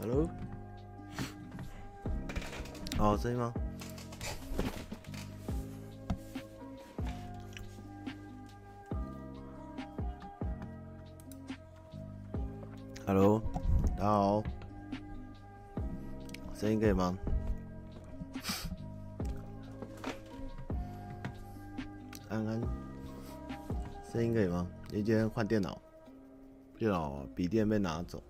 Hello，好声音吗？Hello，大家好，声音可以吗？安安，声音可以吗？你今天换电脑，电脑笔电被拿走。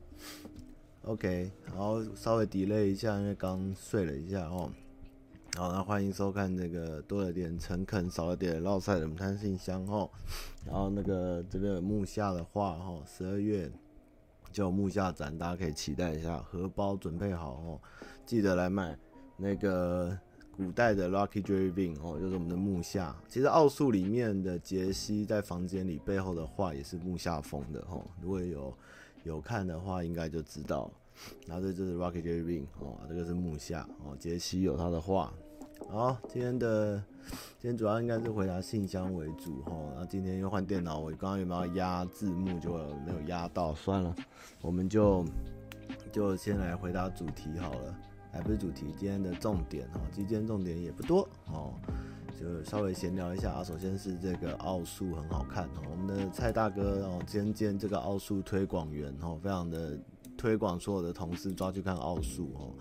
OK，然后稍微 delay 一下，因为刚睡了一下哦。好，那欢迎收看这个多了点诚恳，少了点烙赛的母汤信箱哦。然后那个这个木下的话哦，十二月就有木下展，大家可以期待一下，荷包准备好哦，记得来买那个古代的 Lucky Driving 哦，就是我们的木下。其实奥数里面的杰西在房间里背后的画也是木下风的哦，如果有。有看的话，应该就知道。然后这就是 Rocky J Ring 哦，这个是木下哦，杰西有他的画。好，今天的今天主要应该是回答信箱为主哈。那今天又换电脑，我刚刚有没有压字幕就没有压到，算了，我们就就先来回答主题好了。还不是主题，今天的重点哈，今天重点也不多哦。就稍微闲聊一下啊，首先是这个奥数很好看哦，我们的蔡大哥哦，兼兼这个奥数推广员哦，非常的推广所有的同事抓去看奥数哦。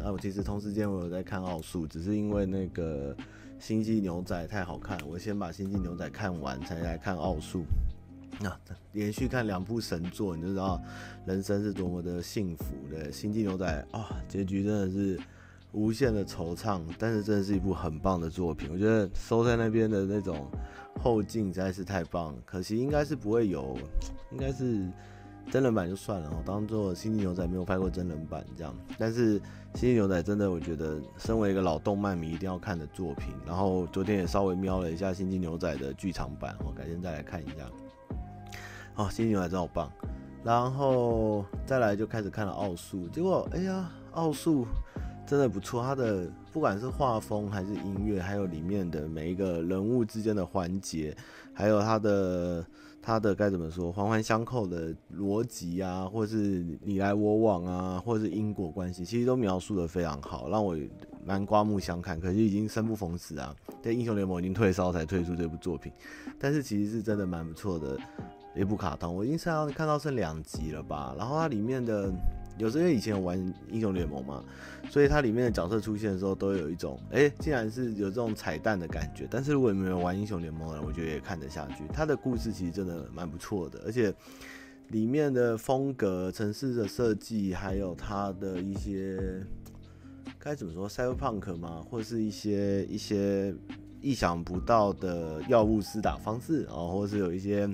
那我其实同时间我有在看奥数，只是因为那个星际牛仔太好看，我先把星际牛仔看完才来看奥数。那连续看两部神作，你就知道人生是多么的幸福的。星际牛仔啊，结局真的是。无限的惆怅，但是真的是一部很棒的作品。我觉得收在那边的那种后劲实在是太棒，可惜应该是不会有，应该是真人版就算了哦，当做《星际牛仔》没有拍过真人版这样。但是《星际牛仔》真的，我觉得身为一个老动漫迷一定要看的作品。然后昨天也稍微瞄了一下《星际牛仔》的剧场版，我改天再来看一下。哦，《星际牛仔》真好棒。然后再来就开始看了奥数，结果哎呀，奥数。真的不错，它的不管是画风还是音乐，还有里面的每一个人物之间的环节，还有它的它的该怎么说，环环相扣的逻辑啊，或是你来我往啊，或是因果关系，其实都描述的非常好，让我蛮刮目相看。可是已经生不逢时啊，在，英雄联盟已经退烧才推出这部作品，但是其实是真的蛮不错的一部卡通，我已经看到看到剩两集了吧，然后它里面的。有时候因为以前玩英雄联盟嘛，所以它里面的角色出现的时候都有一种，哎、竟然是有这种彩蛋的感觉。但是如果你没有玩英雄联盟的人，我觉得也看得下去。它的故事其实真的蛮不错的，而且里面的风格、城市的设计，还有它的一些该怎么说，cyberpunk 嘛，或是一些一些意想不到的药物施打方式啊，或是有一些。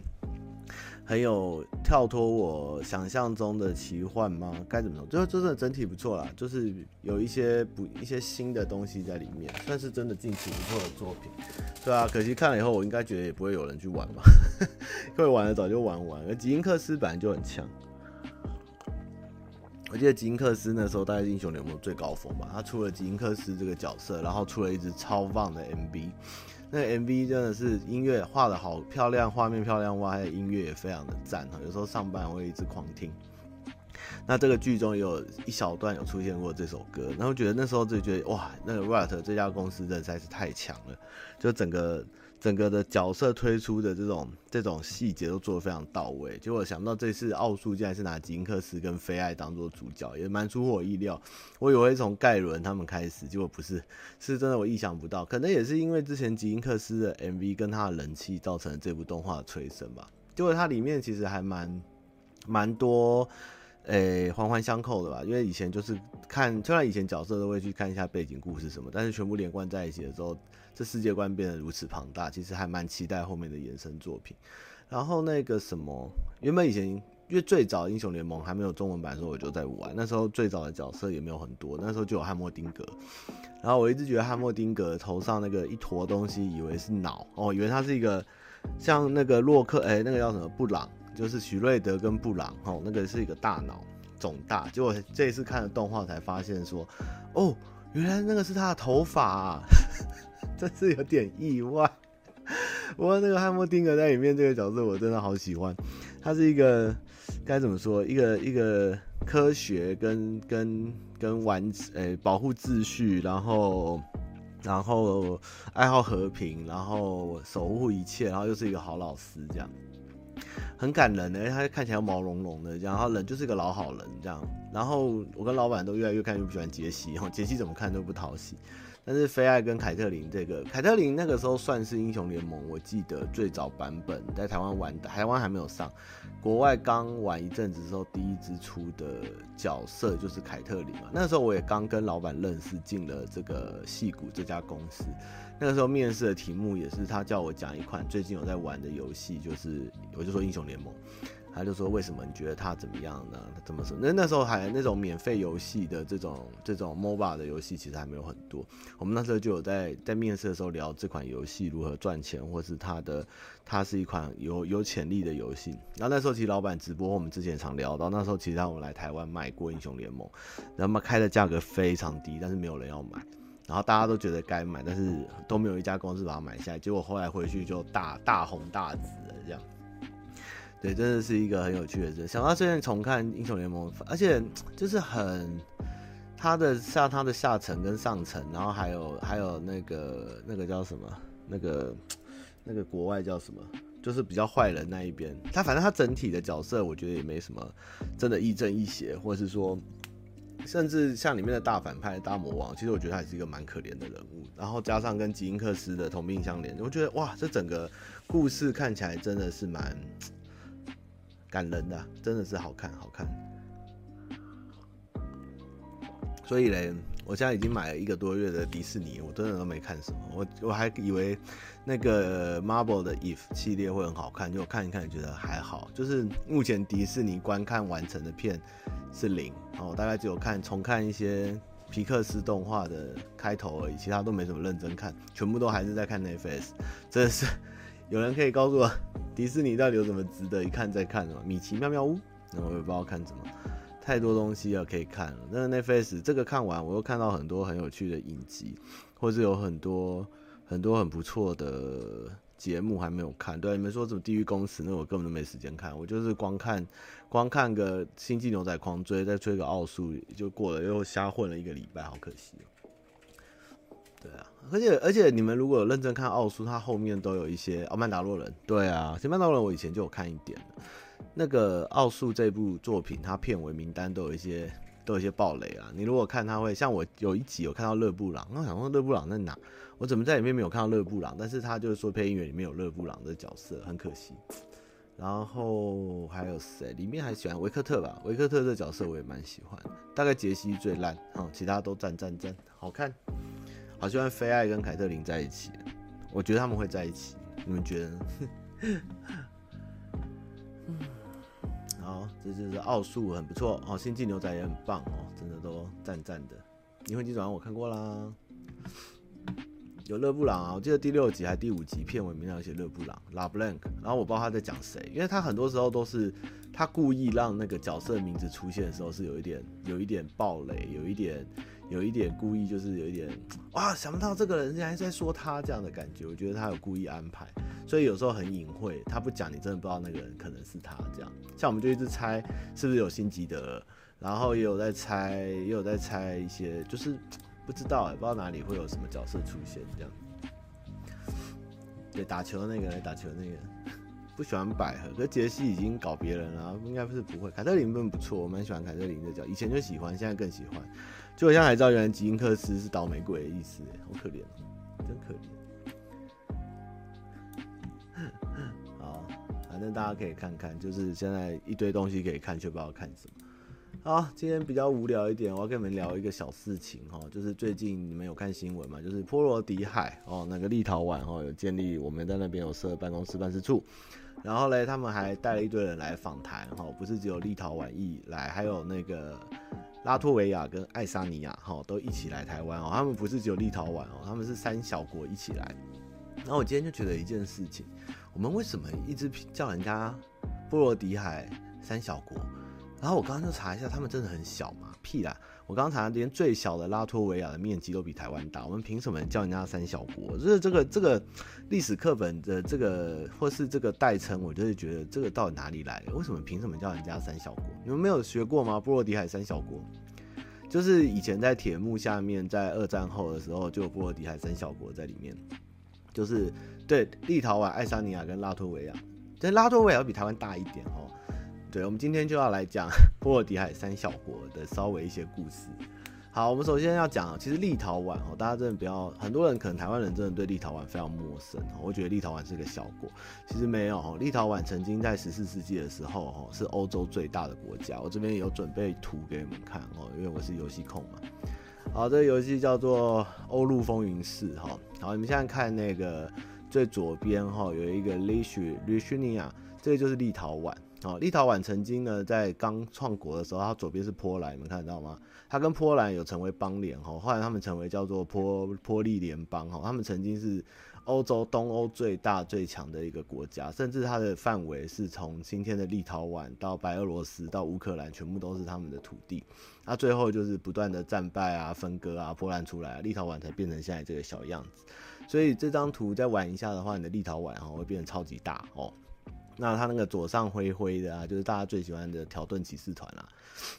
很有跳脱我想象中的奇幻吗？该怎么说？就真的整体不错啦，就是有一些不一些新的东西在里面，算是真的近期不错的作品。对啊，可惜看了以后，我应该觉得也不会有人去玩吧，会玩的早就玩完。而吉因克斯本来就很强，我记得吉因克斯那时候大概英雄联盟最高峰吧，他出了吉因克斯这个角色，然后出了一支超棒的 MV。那个 MV 真的是音乐画的好漂亮，画面漂亮哇，还有音乐也非常的赞哈。有时候上班会一直狂听。那这个剧中有一小段有出现过这首歌，然后觉得那时候就觉得哇，那个 Riot 这家公司真的实在是太强了，就整个。整个的角色推出的这种这种细节都做得非常到位，结果想到这次奥数竟然是拿吉因克斯跟菲艾当做主角，也蛮出乎我意料。我以为从盖伦他们开始，结果不是，是真的我意想不到。可能也是因为之前吉因克斯的 MV 跟他的人气造成这部动画的催生吧。结果它里面其实还蛮蛮多。诶、环环相扣的吧，因为以前就是看，虽然以前角色都会去看一下背景故事什么，但是全部连贯在一起的时候，这世界观变得如此庞大，其实还蛮期待后面的延伸作品。然后那个什么，原本以前因为最早英雄联盟还没有中文版的时候，我就在玩，那时候最早的角色也没有很多，那时候就有汉默丁格，然后我一直觉得汉默丁格头上那个一坨东西，以为是脑哦，以为他是一个像那个洛克，哎、那个叫什么布朗。就是许瑞德跟布朗哦，那个是一个大脑肿大，结果这一次看了动画才发现说，哦，原来那个是他的头发，真是有点意外。不过那个汉默丁格在里面这个角色我真的好喜欢，他是一个该怎么说，一个一个科学跟跟跟完诶、保护秩序，然后然后爱好和平，然后守护一切，然后又是一个好老师这样。很感人的，他看起来毛茸茸的，这样，然后人就是一个老好人这样。然后我跟老板都越来越看越不喜欢杰西，然后杰西怎么看都不讨喜。但是菲艾跟凯特琳这个，凯特琳那个时候算是英雄联盟，我记得最早版本在台湾玩的，台湾还没有上，国外刚玩一阵子之后，第一支出的角色就是凯特琳嘛。那时候我也刚跟老板认识，进了这个戏谷这家公司。那个时候面试的题目也是他叫我讲一款最近有在玩的游戏，就是我就说英雄联盟，他就说为什么你觉得他怎么样呢？怎么说？那那时候还那种免费游戏的这种这种 MOBA 的游戏其实还没有很多，我们那时候就有在在面试的时候聊这款游戏如何赚钱，或是它的它是一款有有潜力的游戏。然后那时候其实老板直播我们之前常聊到，那时候其实他们来台湾买过英雄联盟，然后嘛开的价格非常低，但是没有人要买。然后大家都觉得该买，但是都没有一家公司把它买下来。结果后来回去就大大红大紫了，这样。对，真的是一个很有趣的事。想到最近重看英雄联盟，而且就是很他的像他的下层跟上层，然后还有还有那个那个叫什么？那个那个国外叫什么？就是比较坏人那一边。他反正他整体的角色，我觉得也没什么真的亦正亦邪，或者是说。甚至像里面的大反派大魔王，其实我觉得他也是一个蛮可怜的人物。然后加上跟吉英克斯的同病相怜，我觉得哇，这整个故事看起来真的是蛮感人的，真的是好看好看。所以嘞，我现在已经买了一个多月的迪士尼，我真的都没看什么。我我还以为那个 Marvel 的 If 系列会很好看，就我看一看，觉得还好。就是目前迪士尼观看完成的片是零。然后，大概只有看重看一些皮克斯动画的开头而已，其他都没什么认真看，全部都还是在看 Netflix。真的是有人可以告诉我，迪士尼到底有什么值得一看再看的吗？米奇妙妙屋，那我也不知道看什么，太多东西要可以看了。那 Netflix 这个看完，我又看到很多很有趣的影集，或是有很多很多很不错的。节目还没有看，对，你们说什么地狱公使，那我根本都没时间看，我就是光看，光看个星际牛仔狂追，再追个奥数就过了，又瞎混了一个礼拜，好可惜喔。对啊，而且而且你们如果认真看奥数，它后面都有一些奥曼达洛人，对啊，其实曼达洛人我以前就有看一点。那个奥数这部作品，它片尾名单都有一些都有一些暴雷啊。你如果看，它会像我有一集有看到勒布朗，那我想说勒布朗在哪？我怎么在里面没有看到勒布朗？但是他就是说配音员里面有勒布朗的角色，很可惜。然后还有谁？里面还喜欢维克特吧？维克特这角色我也蛮喜欢。大概杰西最烂，哦，其他都赞赞赞，好看。好喜欢菲艾跟凯特琳在一起，我觉得他们会在一起，你们觉得呢？好，这就是奥数很不错哦，星际牛仔也很棒哦，真的都赞赞的。灵魂急转弯我看过啦。有勒布朗啊，我记得第六集还是第五集片尾名上写勒布朗，La Blanc，然后我不知道他在讲谁，因为他很多时候都是他故意让那个角色的名字出现的时候是有一点有一点暴雷，有一点有一点故意就是有一点 哇，想不到这个人竟然在说他这样的感觉，我觉得他有故意安排，所以有时候很隐晦，他不讲你真的不知道那个人可能是他这样，像我们就一直猜是不是有辛吉德，然后也有在猜，也有在猜一些就是。不知道哎，不知道哪里会有什么角色出现这样。对，打球的那个，来打球的那个，不喜欢百合，可是杰西已经搞别人了，应该不是不会。凯特琳本不错，我蛮喜欢凯特琳的脚，以前就喜欢，现在更喜欢。就好像还知道原来吉英克斯是倒霉鬼的意思，好可怜，真可怜。好，反正大家可以看看，就是现在一堆东西可以看，却不知道看什么。好，今天比较无聊一点，我要跟你们聊一个小事情哈，就是最近你们有看新闻吗？就是波罗的海哦，那个立陶宛哦有建立，我们在那边有设办公室办事处，然后嘞，他们还带了一堆人来访谈哈，不是只有立陶宛一来，还有那个拉脱维亚跟爱沙尼亚哈都一起来台湾哦，他们不是只有立陶宛哦，他们是三小国一起来。然后我今天就觉得一件事情，我们为什么一直叫人家波罗的海三小国？然后我刚刚就查一下，他们真的很小嘛？屁啦！我刚才，连最小的拉脱维亚的面积都比台湾大，我们凭什么叫人家三小国？就是这个这个历史课本的这个或是这个代称，我就是觉得这个到底哪里来的？为什么凭什么叫人家三小国？你们没有学过吗？波罗的海三小国，就是以前在铁幕下面，在二战后的时候就有波罗的海三小国在里面，就是对立陶宛、爱沙尼亚跟拉脱维亚，但拉脱维亚要比台湾大一点哦。对，我们今天就要来讲波罗的海三小国的稍微一些故事。好，我们首先要讲，其实立陶宛哦，大家真的不要，很多人可能台湾人真的对立陶宛非常陌生。我觉得立陶宛是个小国，其实没有。立陶宛曾经在十四世纪的时候哦，是欧洲最大的国家。我这边有准备图给你们看哦，因为我是游戏控嘛。好，这个游戏叫做《欧陆风云四》哈。好，你们现在看那个最左边哈，有一个 Lithuania，这个就是立陶宛。哦，立陶宛曾经呢，在刚创国的时候，它左边是波兰，你们看得到吗？它跟波兰有成为邦联哈，后来他们成为叫做波波利联邦哈，他们曾经是欧洲东欧最大最强的一个国家，甚至它的范围是从今天的立陶宛到白俄罗斯到乌克兰，全部都是他们的土地。那最后就是不断的战败啊、分割啊，波兰出来，立陶宛才变成现在这个小样子。所以这张图再玩一下的话，你的立陶宛哈会变得超级大哦。那他那个左上灰灰的啊，就是大家最喜欢的条顿骑士团啊。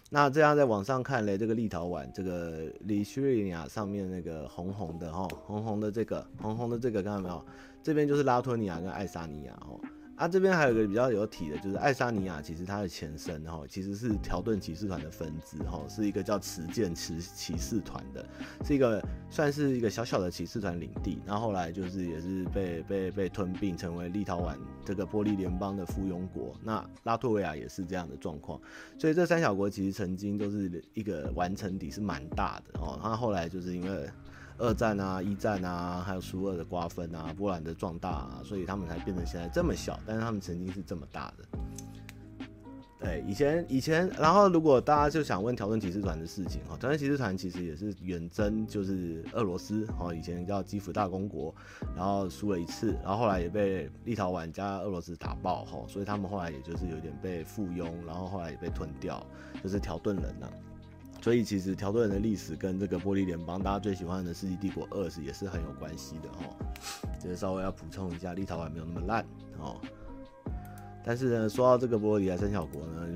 那这样在网上看嘞，这个立陶宛这个利许尼亚上面那个红红的哈，红红的这个红红的这个看到没有？这边就是拉脱尼亚跟爱沙尼亚哦。啊，这边还有一个比较有体的，就是爱沙尼亚，其实它的前身哈，其实是条顿骑士团的分支哈，是一个叫持剑骑骑士团的，是一个算是一个小小的骑士团领地，然后后来就是也是被被被吞并，成为立陶宛这个波利联邦的附庸国。那拉脱维亚也是这样的状况，所以这三小国其实曾经都是一个完成体是蛮大的哦，然后后来就是因为。二战啊，一战啊，还有苏俄的瓜分啊，波兰的壮大啊，所以他们才变成现在这么小。但是他们曾经是这么大的。对，以前以前，然后如果大家就想问条顿骑士团的事情哈，条顿骑士团其实也是远征，就是俄罗斯哈，以前叫基辅大公国，然后输了一次，然后后来也被立陶宛加俄罗斯打爆哈，所以他们后来也就是有点被附庸，然后后来也被吞掉，就是条顿人了、所以其实条顿人的历史跟这个玻璃联邦，大家最喜欢的《世纪帝国二》是也是很有关系的哦。就是稍微要补充一下，立陶宛没有那么烂哦。但是呢，说到这个波罗的海三小国呢，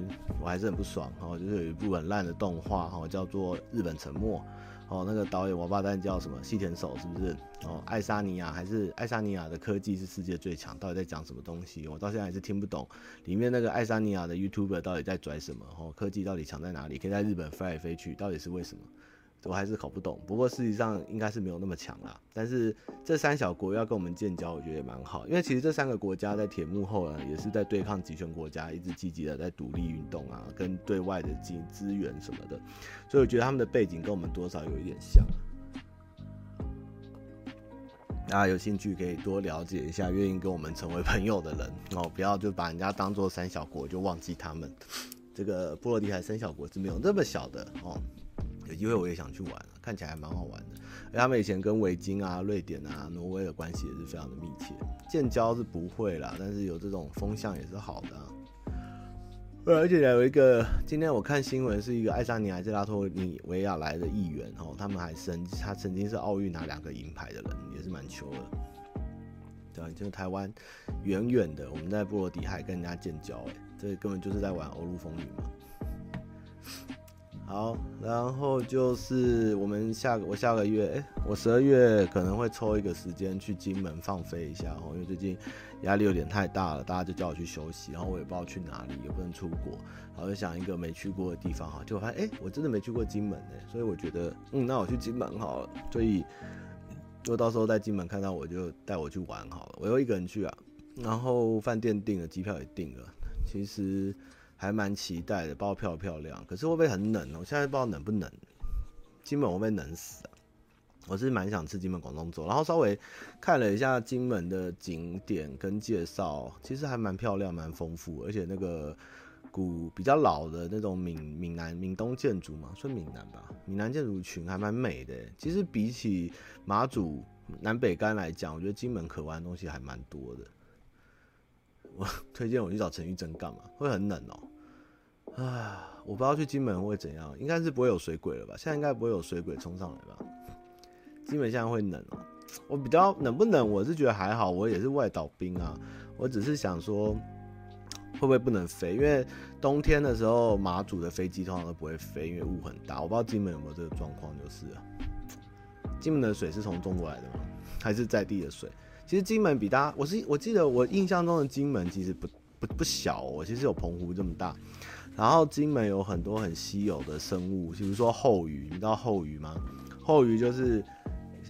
我还是很不爽哦。就是有一部很烂的动画哈，叫做《日本沉没》。哦，那个导演王八蛋叫什么？细田守是不是？哦，爱沙尼亚还是爱沙尼亚的科技是世界最强？到底在讲什么东西？我到现在还是听不懂。里面那个爱沙尼亚的 YouTuber 到底在拽什么？哦，科技到底强在哪里？可以在日本飞来飞去，到底是为什么？我还是搞不懂，不过事实上应该是没有那么强啦。但是这三小国要跟我们建交，我觉得也蛮好，因为其实这三个国家在铁幕后呢，也是在对抗极权国家，一直积极的在独立运动啊，跟对外的资资源什么的。所以我觉得他们的背景跟我们多少有一点像。大家有兴趣可以多了解一下，愿意跟我们成为朋友的人哦，不要就把人家当做三小国就忘记他们。这个波罗的海三小国是没有那么小的哦。有机会我也想去玩，看起来还蛮好玩的。而他们以前跟维京啊、瑞典啊、挪威的关系也是非常的密切。建交是不会啦，但是有这种风向也是好的。而且有一个，今天我看新闻是一个爱沙尼亚还是拉脱尼维亚来的议员哦，他们还曾他曾经是奥运拿两个银牌的人，也是蛮糗的。对，就是台湾远远的，我们在波罗的海跟人家建交，哎，这根本就是在玩欧陆风云嘛。好，然后就是我们下个我下个月，哎，我十二月可能会抽一个时间去金门放飞一下哦，因为最近压力有点太大了，大家就叫我去休息，然后我也不知道去哪里，也不能出国，然后就想一个没去过的地方哈，就发现哎，我真的没去过金门哎，所以我觉得嗯，那我去金门好了，所以如果到时候在金门看到我就带我去玩好了，我又一个人去啊，然后饭店订了，机票也订了，其实。还蛮期待的，包漂不漂亮？可是会不会很冷哦？我现在不知道冷不冷。金门会不会冷死啊？我是蛮想吃金门广东粥，然后稍微看了一下金门的景点跟介绍，其实还蛮漂亮、蛮丰富，而且那个古比较老的那种闽闽南闽东建筑嘛，算闽南吧，闽南建筑群还蛮美的。其实比起马祖南北竿来讲，我觉得金门可玩的东西还蛮多的。我 推荐我去找陈玉珍干嘛？会很冷哦。啊，我不知道去金门会怎样，应该是不会有水鬼了吧？现在应该不会有水鬼冲上来吧？金门现在会冷哦、我比较冷不冷？我是觉得还好，我也是外岛兵啊，我只是想说会不会不能飞？因为冬天的时候马祖的飞机通常都不会飞，因为雾很大。我不知道金门有没有这个状况，就是啊。金门的水是从中国来的吗？还是在地的水？其实金门比大家，我是我记得我印象中的金门其实不不不小哦，其实有澎湖这么大。然后金门有很多很稀有的生物，比如说后鱼，你知道后鱼吗？后鱼就是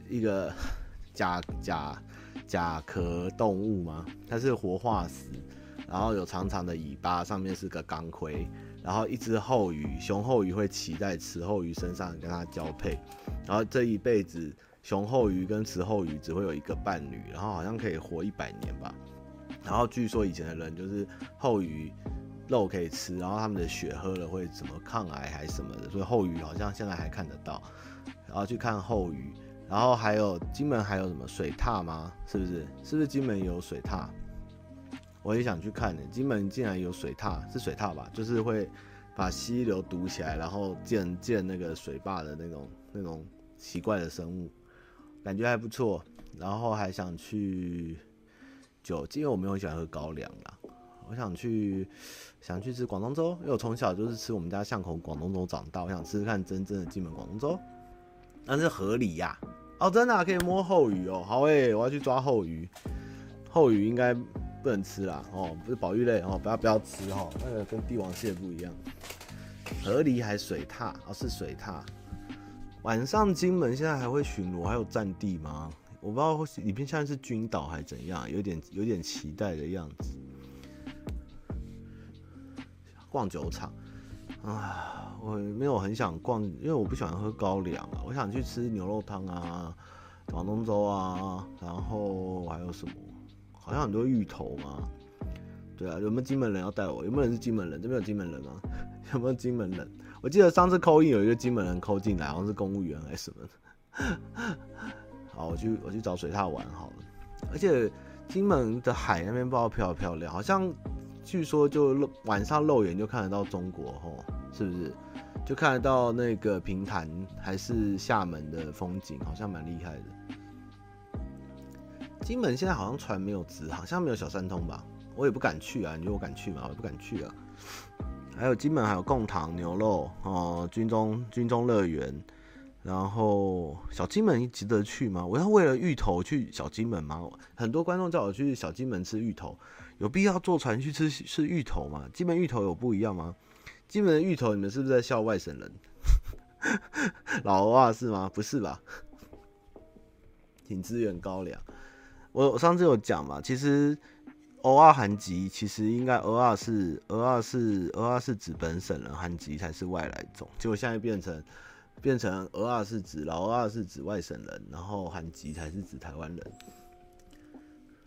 一个 甲甲甲壳动物吗，它是活化石，然后有长长的尾巴，上面是个钢盔，然后一只后鱼，雄后鱼会骑在雌后鱼身上跟它交配，然后这一辈子雄后鱼跟雌后鱼只会有一个伴侣，然后好像可以活一百年吧。然后据说以前的人就是后鱼。肉可以吃，然后他们的血喝了会怎么抗癌还是什么的，所以后鱼好像现在还看得到，然后去看后鱼，然后还有金门还有什么水獭吗？是不是？是不是金门有水獭？我也想去看呢。金门竟然有水獭，是水獭吧？就是会把溪流堵起来，然后建建那个水坝的那种那种奇怪的生物，感觉还不错。然后还想去酒，因为我没有很喜欢喝高粱啦。我想去，想去吃广东粥，因为我从小就是吃我们家巷口广东粥长大。我想吃吃看真正的金门广东粥，那是河里呀，哦，真的、可以摸后鱼哦。好诶、我要去抓后鱼，后鱼应该不能吃啦，哦，不是保育类哦，不要不要吃哦，那个跟帝王蟹不一样。河狸还水獭，哦是水獭。晚上金门现在还会巡逻，还有战地吗？我不知道里面现在是军岛还是怎样，有点有点期待的样子。逛酒厂啊，我没有很想逛，因为我不喜欢喝高粱啊。我想去吃牛肉汤啊，广东粥啊，然后还有什么？好像很多芋头嘛。对啊，有没有金门人要带我？有没有人是金门人？这边有金门人吗？有没有金门人？我记得上次扣印有一个金门人扣进来，好像是公务员还是什么。好，我去我去找水獭玩好了。而且金门的海那边不知道漂不漂亮，好像。据说就晚上肉眼就看得到中国吼，是不是？就看得到那个平潭还是厦门的风景，好像蛮厉害的。金门现在好像船没有直航，好像没有小三通吧？我也不敢去啊，你说我敢去吗？我也不敢去啊。还有金门还有贡糖牛肉哦，军中军中乐园，然后小金门值得去吗？我要为了芋头去小金门吗？很多观众叫我去小金门吃芋头。有必要坐船去吃吃芋头吗？金门芋头有不一样吗？金门的芋头，你们是不是在笑外省人？老欧啊是吗？不是吧？挺支援高粱。我我上次有讲嘛，其实欧啊韩籍其实应该欧啊是欧啊是欧啊是指本省人，韩籍才是外来种。结果现在变成变成欧啊是指老欧啊是指外省人，然后韩籍才是指台湾人。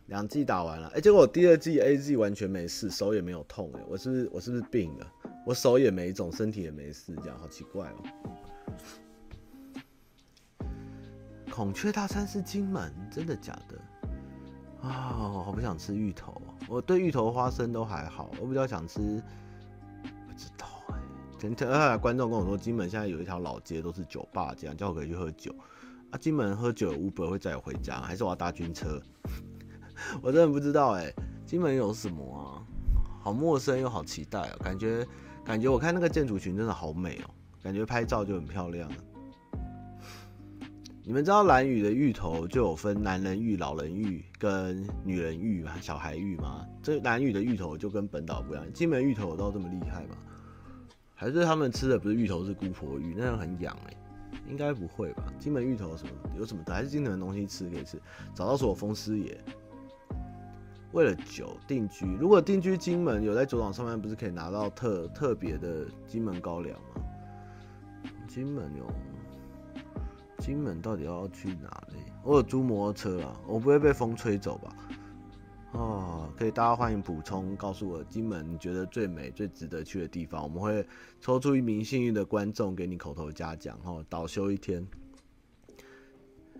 两季打完了，哎、结果我第二季 AZ 完全没事，手也没有痛，哎，我是不是我是不是病了？我手也没肿，身体也没事，这样好奇怪哦。孔雀大餐是金门，真的假的？啊、哦，我好不想吃芋头，我对芋头花生都还好，我比较想吃，不知道哎。前天来观众跟我说，金门现在有一条老街都是酒吧，这样叫我可以去喝酒。啊，金门喝酒，Uber 会载我回家，还是我要搭军车？我真的不知道哎，金门有什么啊？好陌生又好期待哦，感觉感觉我看那个建筑群真的好美哦，感觉拍照就很漂亮。你们知道兰屿的芋头就有分男人芋、老人芋跟女人芋、小孩芋吗？这兰屿的芋头就跟本岛不一样，金门芋头有到这么厉害吗？还是他们吃的不是芋头，是姑婆芋，那样很痒哎？应该不会吧？金门芋头什么有什么的？还是金门的东西吃可以吃？找到所有风师爷。为了酒定居，如果定居金门，有在酒厂上班，不是可以拿到特特别的金门高粱吗？金门有，金门到底要去哪里？我有租摩托车啊，我不会被风吹走吧？哦，可以，大家欢迎补充，告诉我金门觉得最美、最值得去的地方，我们会抽出一名幸运的观众给你口头嘉奖，哦，倒休一天。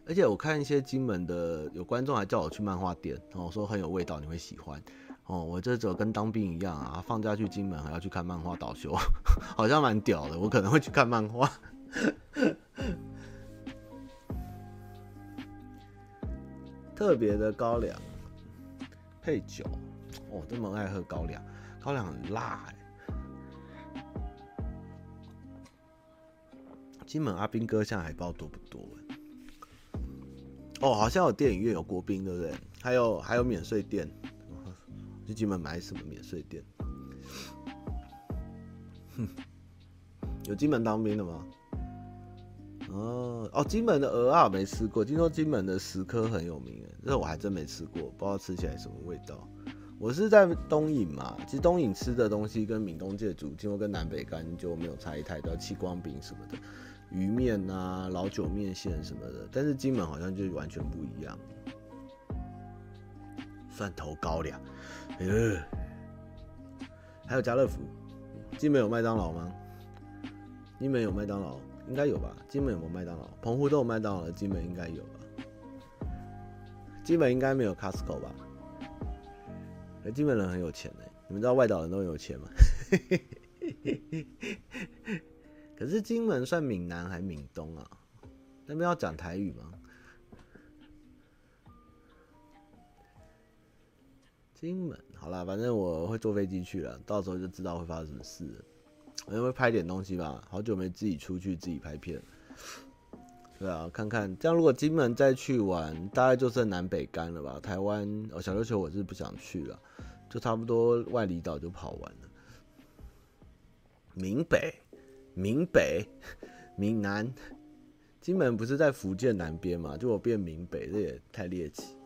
而且我看一些金门的有观众还叫我去漫画店，然后说很有味道，你会喜欢。哦，我这走跟当兵一样啊，放假去金门还要去看漫画导修，好像蛮屌的。我可能会去看漫画。特别的高粱配酒，哦，这么爱喝高粱，高粱很辣哎。金门阿兵哥现在还不知道多不多哦，好像有电影院有国宾，对不对？还有还有免税店。去金门买什么免税店？哼，有金门当兵的吗？哦哦，金门的鹅啊没吃过，听说金门的石蚵很有名，这我还真没吃过，不知道吃起来什么味道。我是在东引嘛，其实东引吃的东西跟闽东界主，听说跟南北干就没有差异太多，气光饼什么的，鱼面啊、老酒面线什么的，但是金门好像就完全不一样。蒜头高粱。哎呦，还有家乐福，金门有麦当劳吗？金门有麦当劳，应该有吧？金门有没有麦当劳？澎湖都有麦当劳，金门应该有吧？金门应该没有 Costco 吧？哎，金门人很有钱哎，你们知道外岛人都很有钱吗？可是金门算闽南还是闽东啊？那边要讲台语吗？金门好了，反正我会坐飞机去了，到时候就知道会发生什么事了。我会拍点东西吧，好久没自己出去自己拍片。对啊，看看这样，如果金门再去玩，大概就剩南北竿了吧。台湾哦，小琉球我是不想去了，就差不多外离岛就跑完了。闽北、闽北、闽南，金门不是在福建南边嘛？就我变闽北，这也太猎奇。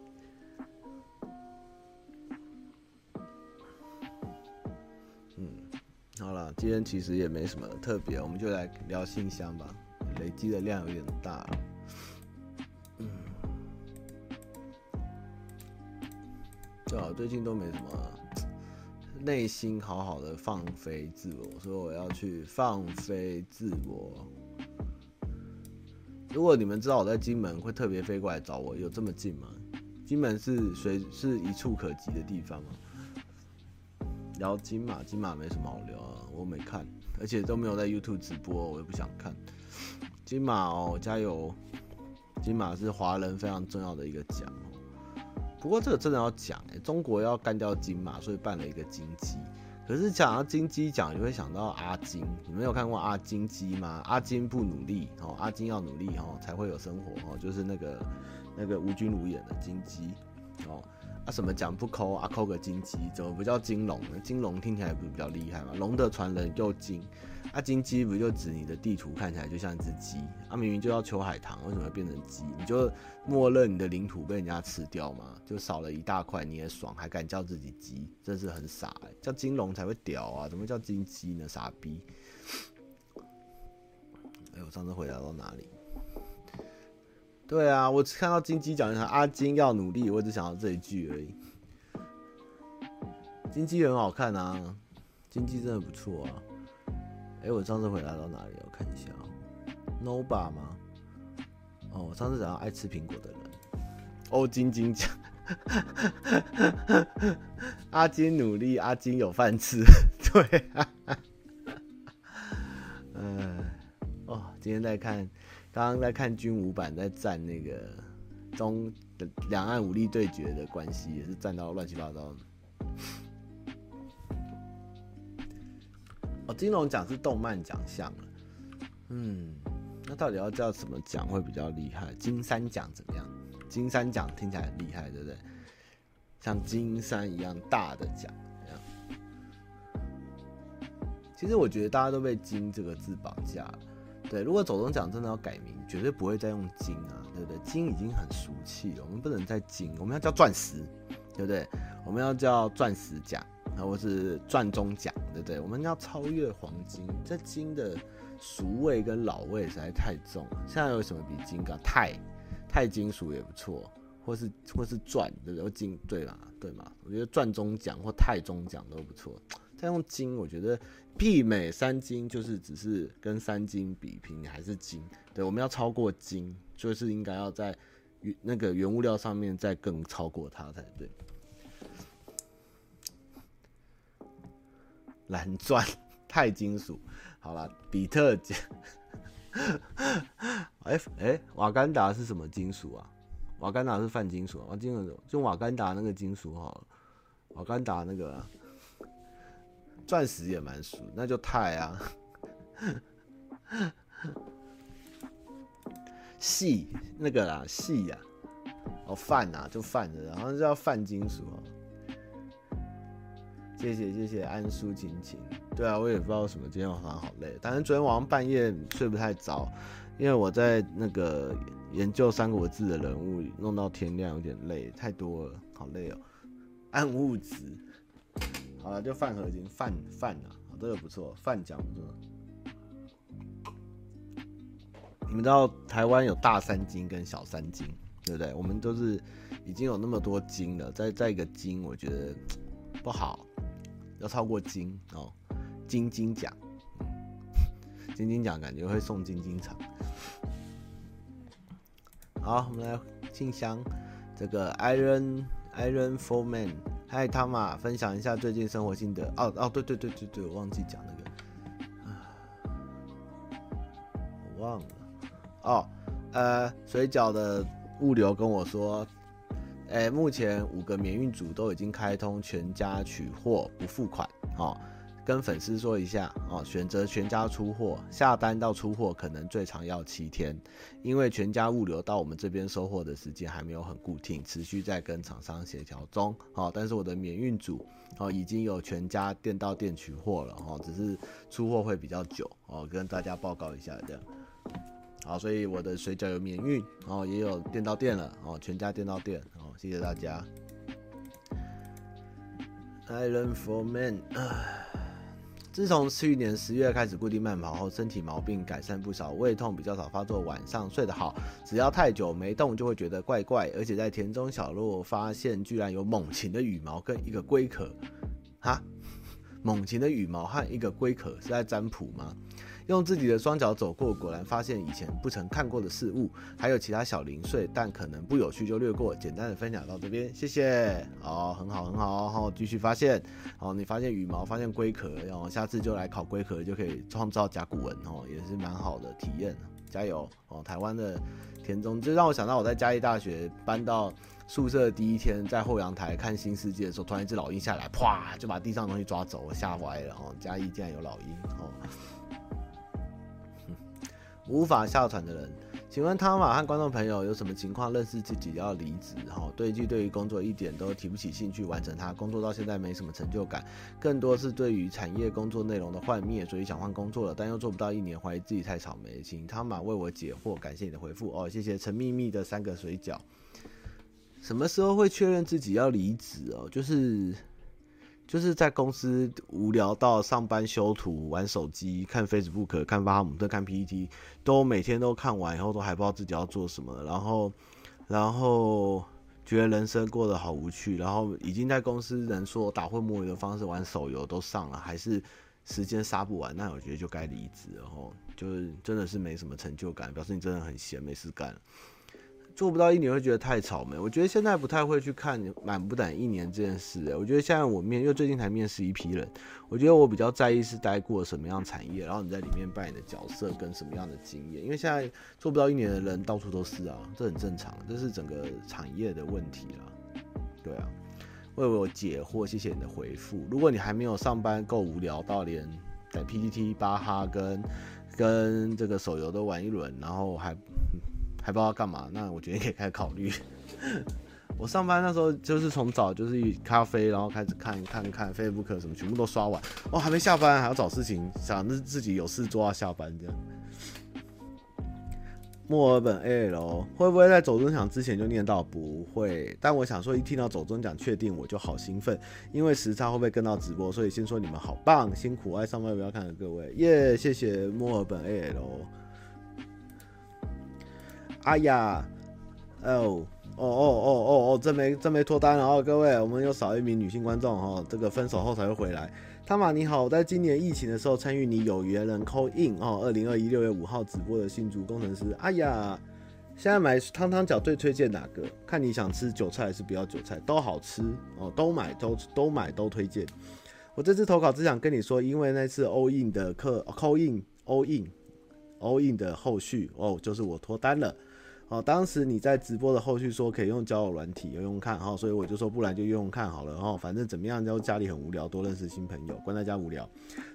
嗯好了，今天其实也没什么特别，我们就来聊信箱吧。累积的量有点大，嗯，对啊，最近都没什么内心好好的放飞自我，所以我要去放飞自我。如果你们知道我在金门，会特别飞过来找我，有这么近吗？金门是随是一触可及的地方吗？聊金马，金马没什么好聊啊，我没看，而且都没有在 YouTube 直播，我也不想看。金马哦，加油！金马是华人非常重要的一个奖。不过这个真的要讲哎，中国要干掉金马，所以办了一个金鸡。可是讲到金鸡奖，你会想到阿金，你没有看过阿金鸡吗？阿金不努力哦，阿金要努力哦，才会有生活哦，就是那个那个吴君如演的金鸡哦。啊，什么奖不抠啊？抠个金鸡，怎么不叫金龙呢？金龙听起来不是比较厉害吗？龙的传人又金，啊，金鸡不就指你的地图看起来就像一只鸡？啊，明明就要秋海棠，为什么会变成鸡？你就默认你的领土被人家吃掉吗？就少了一大块你也爽，还敢叫自己鸡？真是很傻欸！叫金龙才会屌啊，怎么叫金鸡呢？傻逼！哎，我上次回答到哪里？对啊，我看到金鸡讲的阿金要努力，我只想到这一句而已。金鸡很好看啊，金鸡真的不错啊。哎，我上次回来到哪里？我看一下哦。，Noba 吗？哦，我上次讲到爱吃苹果的人。欧金金讲，阿金努力，阿金有饭吃。对啊。嗯，哦，今天在看。刚刚在看军武版，在战那个中两岸武力对决的关系，也是战到乱七八糟。哦，金龙奖是动漫奖项，嗯，那到底要叫什么奖会比较厉害？金三奖怎么样？金三奖听起来很厉害，对不对？像金山一样大的奖，这样。其实我觉得大家都被“金”这个字绑架了。对，如果走钟奖真的要改名，绝对不会再用金啊，对不对？金已经很俗气了，我们不能再金，我们要叫钻石，对不对？我们要叫钻石奖，或是钻中奖，对不对？我们要超越黄金，这金的俗味跟老味实在太重了。现在有什么比金高？钛，钛金属也不错，或是或是钻，对不对？金，对嘛，对嘛？我觉得钻中奖或钛中奖都不错。再用金，我觉得媲美三金，就是只是跟三金比拼，还是金。对，我们要超过金，就是应该要在那个原物料上面再更超过它才对。蓝钻钛金属。好了，比特币。哎哎，瓦干达是什么金属啊？瓦干达是泛金属啊，金属就瓦干达那个金属哈，瓦干达那个钻石也蛮熟，那就钛啊。细那个啦，细呀、啊，哦泛啊，就泛的，然后叫泛金属。谢谢谢谢安舒晴晴，对啊，我也不知道什么今天晚上好累，反正昨天晚上半夜睡不太着，因为我在那个研究三国志的人物，弄到天亮，有点累，太多了，好累哦。暗物质，好了，就泛合金，饭饭啊，这个不错，饭讲不错。你们知道台湾有大三金跟小三金，对不对？我们都是已经有那么多金了，再再一个金，我觉得不好，要超过金哦。金金奖，金金奖感觉会送金金厂。好，我们来信箱这个 Iron Iron Four Man，嗨汤马，分享一下最近生活心得。哦哦，对对对对对，我忘记讲那个，我忘了。哦，呃，水饺的物流跟我说，诶，目前五个免运组都已经开通全家取货不付款，哦，跟粉丝说一下，哦，选择全家出货，下单到出货可能最长要七天，因为全家物流到我们这边收货的时间还没有很固定，持续在跟厂商协调中，哦，但是我的免运组，哦，已经有全家店到店取货了，哦，只是出货会比较久，哦，跟大家报告一下这样。好，所以我的水饺有免运，哦，也有店到店了，哦，全家店到店，哦，谢谢大家。Iron for Man，自从去年十月开始固定慢跑后，身体毛病改善不少，胃痛比较少发作，晚上睡得好。只要太久没动，就会觉得怪怪，而且在田中小路发现居然有猛禽的羽毛跟一个龟壳，哈，猛禽的羽毛和一个龟壳是在占卜吗？用自己的双脚走过，果然发现以前不曾看过的事物，还有其他小零碎，但可能不有趣就略过。简单的分享到这边，谢谢。好，很好，很好，好，继续发现。好，你发现羽毛，发现龟壳，然后下次就来考龟壳，就可以创造甲骨文哦，也是蛮好的体验。加油哦！台湾的田中，就让我想到我在嘉义大学搬到宿舍第一天，在后阳台看新世界的时候，突然一只老鹰下来，啪就把地上的东西抓走，吓坏了哦。嘉义竟然有老鹰哦。无法下船的人，请问汤马和观众朋友有什么情况认识自己要离职？哈，对于对于工作一点都提不起兴趣，完成它，工作到现在没什么成就感，更多是对于产业工作内容的幻灭，所以想换工作了，但又做不到一年，怀疑自己太草莓。请汤马为我解惑，感谢你的回复哦，谢谢陈秘密的三个水饺。什么时候会确认自己要离职哦？就是。就是在公司无聊到上班修图、玩手机、看 Facebook、看巴哈姆特、看 PPT，都每天都看完以后都还不知道自己要做什么，然后，然后觉得人生过得好无趣，然后已经在公司人说打混摸鱼的方式玩手游都上了，还是时间杀不完，那我觉得就该离职，然后就是真的是没什么成就感，表示你真的很闲没事干。做不到一年会觉得太草莓，我觉得现在不太会去看满不满一年这件事。我觉得现在我面，因为最近才面试一批人，我觉得我比较在意是待过什么样产业，然后你在里面扮演的角色跟什么样的经验。因为现在做不到一年的人到处都是啊，这很正常，这是整个产业的问题啦。对啊，为我解惑，谢谢你的回复。如果你还没有上班够无聊到连在 PTT 巴哈跟跟这个手游都玩一轮，然后还。还不知道干嘛，那我觉得也可以开始考虑。我上班那时候就是从早就是咖啡，然后开始看看看 Facebook 什么，全部都刷完。哦，还没下班，还要找事情，想着自己有事做到下班这样。墨尔本 AL 会不会在走钟奖之前就念到？不会，但我想说，一听到走钟奖确定，我就好兴奋，因为时差会不会跟到直播？所以先说你们好棒，辛苦爱上班不要看的各位，耶、谢谢墨尔本 AL。哎呀，哦哦哦哦哦哦，真没真没脱单了哦，各位，我们又少一名女性观众哦，这个分手后才会回来。汤马你好，我在今年疫情的时候参与你有缘人 call in 哦，二零二一六月五号直播的新竹工程师。哎呀，现在买汤汤饺最推荐哪个？看你想吃韭菜还是不要韭菜，都好吃哦，都买都都买都推荐。我这次投稿只想跟你说，因为那次 all in 的客 call in all in all in 的后续哦，就是我脱单了。哦，当时你在直播的后续说可以用交友软体用用看，哈，所以我就说不然就用用看好了，哈，反正怎么样，就家里很无聊，多认识新朋友，关在家无聊，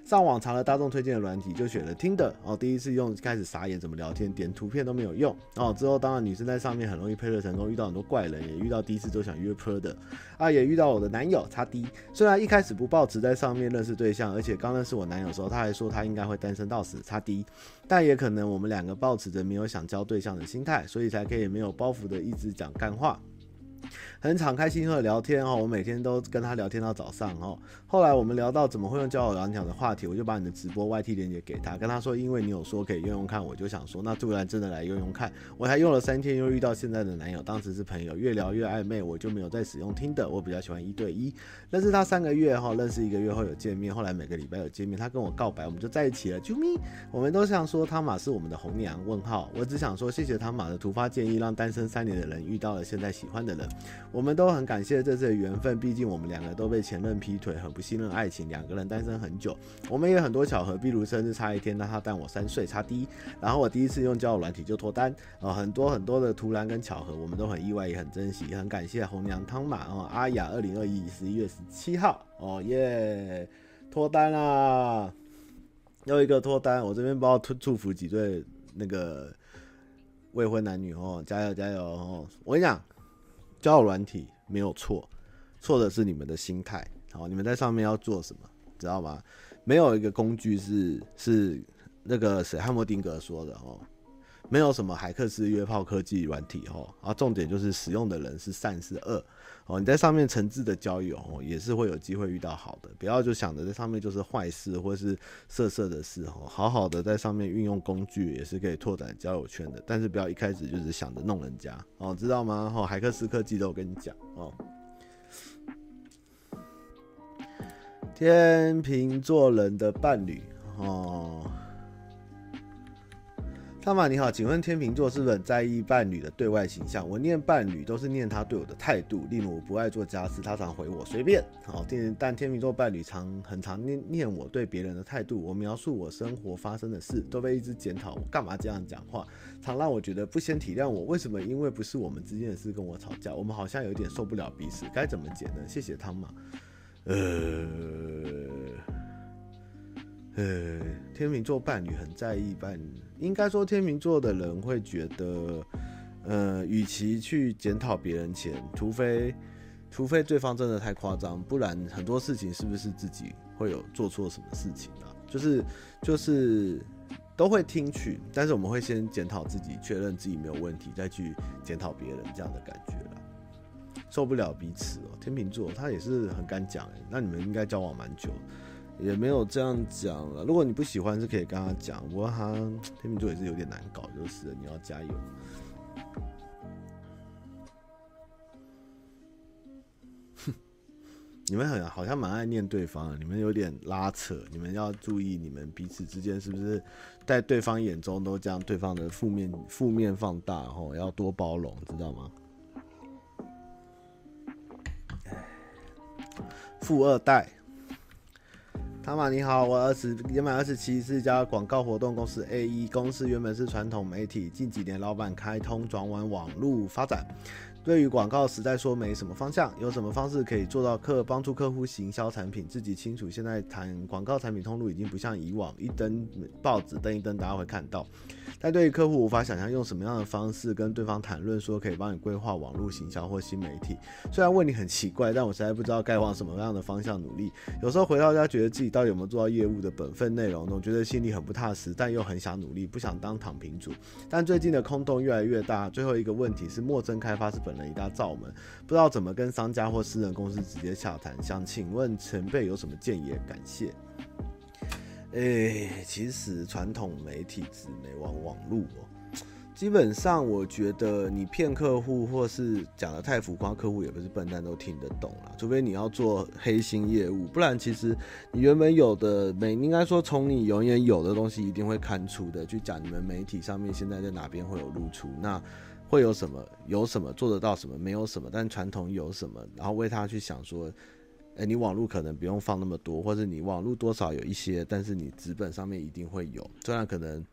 上网查了大众推荐的软体，就选了 Tinder，哦，第一次用开始傻眼，怎么聊天，点图片都没有用，哦，之后当然女生在上面很容易配对成功，遇到很多怪人，也遇到第一次都想约喷的，啊，也遇到我的男友叉 D，虽然一开始不抱持在上面认识对象，而且刚认识我男友的时候，他还说他应该会单身到死叉 D，但也可能我们两个抱持着没有想交对象的心态，所以所以才可以没有包袱的一直讲干话。很敞开心胸的聊天哦，我每天都跟他聊天到早上哦。后来我们聊到怎么会用交友软体的话题，我就把你的直播 YT 链接给他，跟他说，因为你有说可以用用看，我就想说，那突然真的来用用看。我还用了三天，又遇到现在的男友，当时是朋友，越聊越暧昧，我就没有再使用听的我比较喜欢一对一。认识他三个月哈，认识一个月后有见面，后来每个礼拜有见面，他跟我告白，我们就在一起了。啾咪，我们都想说汤玛是我们的红娘？问号，我只想说谢谢汤玛的突发建议，让单身三年的人遇到了现在喜欢的人。我们都很感谢这次的缘分，毕竟我们两个都被前任劈腿，很不信任爱情，两个人单身很久。我们也很多巧合，比如生日差一天，那他大我三岁，差低。然后我第一次用交友软体就脱单，哦，很多很多的突然跟巧合，我们都很意外，也很珍惜，很感谢红娘汤玛哦，阿雅，二零二一十一月十七号哦耶，脱单啦，又一个脱单，我这边帮祝祝福几对那个未婚男女哦，加油加油哦，我跟你讲。交友软体没有错，错的是你们的心态。好，你们在上面要做什么，知道吗？没有一个工具是是那个谁汉默丁格说的哦。没有什么海克斯约炮科技软体哦，啊，重点就是使用的人是善是恶哦。你在上面诚挚的交友哦，也是会有机会遇到好的，不要就想着在上面就是坏事或是色色的事哦。好好的在上面运用工具也是可以拓展交友圈的，但是不要一开始就是想着弄人家哦，知道吗？哦，海克斯科技都有跟你讲哦。天秤座人的伴侣哦。汤玛你好，请问天秤座是不是很在意伴侣的对外形象？我念伴侣都是念他对我的态度，例如我不爱做家事，他常回我随便。好，但天秤座伴侣常很常念念我对别人的态度，我描述我生活发生的事，都被一直检讨我干嘛这样讲话，常让我觉得不先体谅我，为什么？因为不是我们之间的事跟我吵架，我们好像有点受不了彼此，该怎么解呢？谢谢汤玛。呃。呃，天秤座伴侣很在意伴侣，应该说天秤座的人会觉得，呃，与其去检讨别人前，除非除非对方真的太夸张，不然很多事情是不是自己会有做错什么事情啊？就是就是都会听取，但是我们会先检讨自己，确认自己没有问题，再去检讨别人这样的感觉啦。受不了彼此哦，天秤座他也是很敢讲诶，那你们应该交往蛮久。也没有这样讲了。如果你不喜欢，是可以跟他讲。不过他天秤座也是有点难搞，就是你要加油。哼，你们很好像蛮爱念对方的，你们有点拉扯，你们要注意你们彼此之间是不是在对方眼中都将对方的负面负面放大，吼，要多包容，知道吗？富二代。汤玛你好，我二十年满二十七，是一家广告活动公司 AE 公司，原本是传统媒体，近几年老板开通转往网络发展。对于广告实在说没什么方向，有什么方式可以做到客帮助客户行销产品？自己清楚，现在谈广告产品通路已经不像以往一登报纸登一登大家会看到。但对于客户无法想象用什么样的方式跟对方谈论说可以帮你规划网络行销或新媒体。虽然问你很奇怪，但我实在不知道该往什么样的方向努力。有时候回到家觉得自己到底有没有做到业务的本分内容，总觉得心里很不踏实，但又很想努力，不想当躺平族。但最近的空洞越来越大。最后一个问题是，默真开发是本人一大罩门，不知道怎么跟商家或私人公司直接洽谈。想请问前辈有什么建议？感谢。诶、其实传统媒体、纸媒、网网络哦，基本上我觉得你骗客户或是讲得太浮夸，客户也不是笨蛋都听得懂啦。除非你要做黑心业务，不然其实你原本有的媒，应该说从你永远有的东西一定会看出的，去讲你们媒体上面现在在哪边会有露出那。会有什么？有什么做得到什么？没有什么，但传统有什么？然后为他去想说，哎、你网络可能不用放那么多，或者你网络多少有一些，但是你纸本上面一定会有。虽然可能，